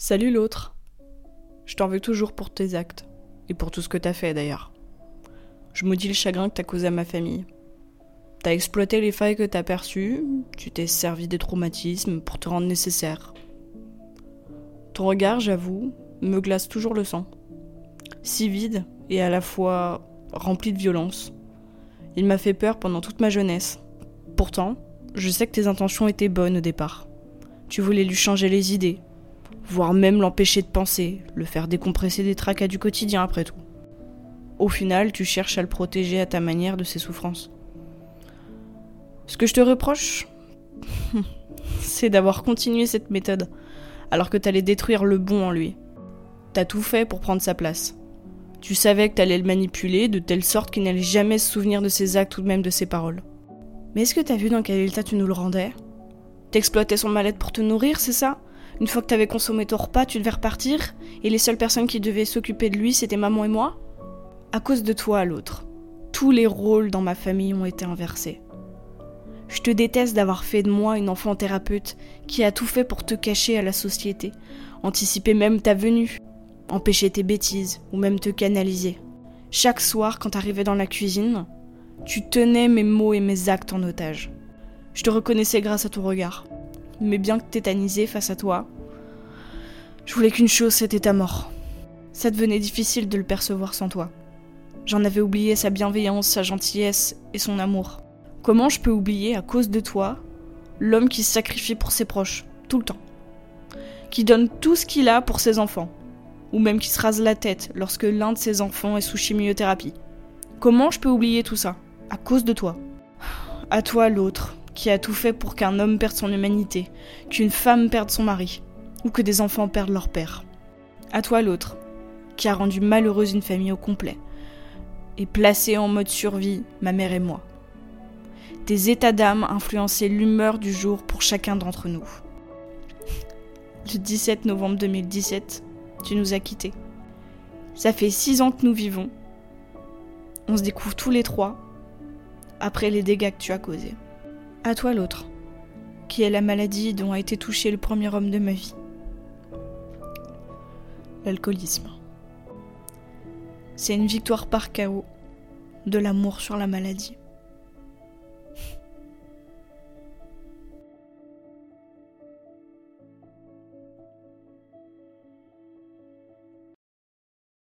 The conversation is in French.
Salut l'autre. Je t'en veux toujours pour tes actes. Et pour tout ce que t'as fait d'ailleurs. Je maudis le chagrin que t'as causé à ma famille. T'as exploité les failles que t'as perçues, tu t'es servi des traumatismes pour te rendre nécessaire. Ton regard, j'avoue, me glace toujours le sang. Si vide et à la fois rempli de violence. Il m'a fait peur pendant toute ma jeunesse. Pourtant, je sais que tes intentions étaient bonnes au départ. Tu voulais lui changer les idées, voire même l'empêcher de penser, le faire décompresser des tracas du quotidien après tout. Au final, tu cherches à le protéger à ta manière de ses souffrances. Ce que je te reproche, c'est d'avoir continué cette méthode, alors que t'allais détruire le bon en lui. T'as tout fait pour prendre sa place. Tu savais que t'allais le manipuler de telle sorte qu'il n'allait jamais se souvenir de ses actes ou même de ses paroles. Mais est-ce que t'as vu dans quel état tu nous le rendais? T'exploitais son mal-être pour te nourrir, c'est ça? Une fois que t'avais consommé ton repas, tu devais repartir, et les seules personnes qui devaient s'occuper de lui, c'était maman et moi À cause de toi, l'autre. Tous les rôles dans ma famille ont été inversés. Je te déteste d'avoir fait de moi une enfant thérapeute qui a tout fait pour te cacher à la société, anticiper même ta venue, empêcher tes bêtises ou même te canaliser. Chaque soir, quand t'arrivais dans la cuisine, tu tenais mes mots et mes actes en otage. Je te reconnaissais grâce à ton regard. Mais bien que tétanisé face à toi, je voulais qu'une chose, c'était ta mort. Ça devenait difficile de le percevoir sans toi. J'en avais oublié sa bienveillance, sa gentillesse et son amour. Comment je peux oublier, à cause de toi, l'homme qui se sacrifie pour ses proches, tout le temps? Qui donne tout ce qu'il a pour ses enfants Ou même qui se rase la tête lorsque l'un de ses enfants est sous chimiothérapie? Comment je peux oublier tout ça À cause de toi? À toi l'autre, qui a tout fait pour qu'un homme perde son humanité, qu'une femme perde son mari, ou que des enfants perdent leur père. À toi l'autre, qui a rendu malheureuse une famille au complet, et placé en mode survie ma mère et moi. Tes états d'âme influençaient l'humeur du jour pour chacun d'entre nous. Le 17 novembre 2017, tu nous as quittés. Ça fait six ans que nous vivons. On se découvre tous les trois, après les dégâts que tu as causés. À toi l'autre, qui est la maladie dont a été touché le premier homme de ma vie. C'est une victoire par chaos de l'amour sur la maladie.